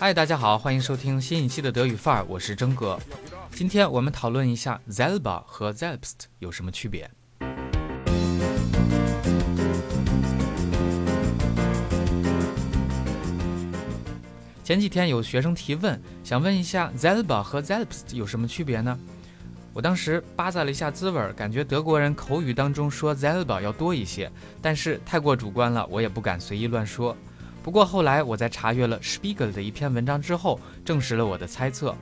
嗨，大家好，欢迎收听新一期的德语范儿，我是征哥。今天我们讨论一下 selber 和 selbst 有什么区别。前几天有学生提问，想问一下 selber 和 selbst 有什么区别呢？我当时扒拉了一下滋味，感觉德国人口语当中说 selber 要多一些，但是太过主观了，我也不敢随意乱说。不过后来我在查阅了 Spiegel 的一篇文章之后，证实了我的猜测。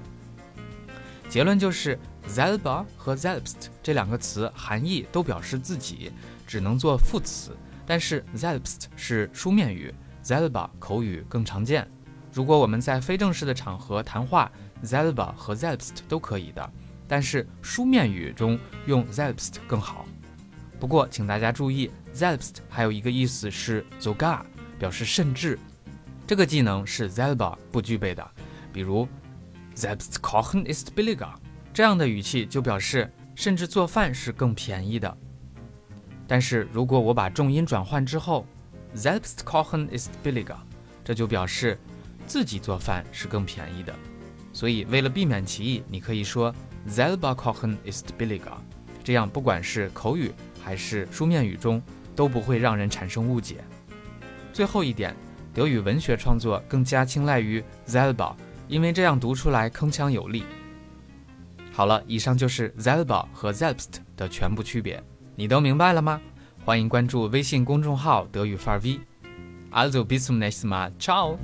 结论就是 selber 和 selbst 这两个词含义都表示自己，只能做副词。但是 selbst 是书面语，selber 口语更常见。如果我们在非正式的场合谈话，selber 和 selbst 都可以的，但是书面语中用 selbst 更好。不过请大家注意，selbst 还有一个意思是 sogar。表示甚至，这个技能是 selber 不具备的。比如 selbst kochen ist billiger，这样的语气就表示甚至做饭是更便宜的。但是如果我把重音转换之后，selbst kochen ist billiger，这就表示自己做饭是更便宜的。所以为了避免歧义，你可以说 selber kochen ist billiger，这样不管是口语还是书面语中都不会让人产生误解。最后一点，德语文学创作更加青睐于 z e l b a 因为这样读出来铿锵有力。好了，以上就是 z e l b a 和 Zelbst 的全部区别，你都明白了吗？欢迎关注微信公众号德语范儿 V。Also bis zum nächsten Mal，ciao。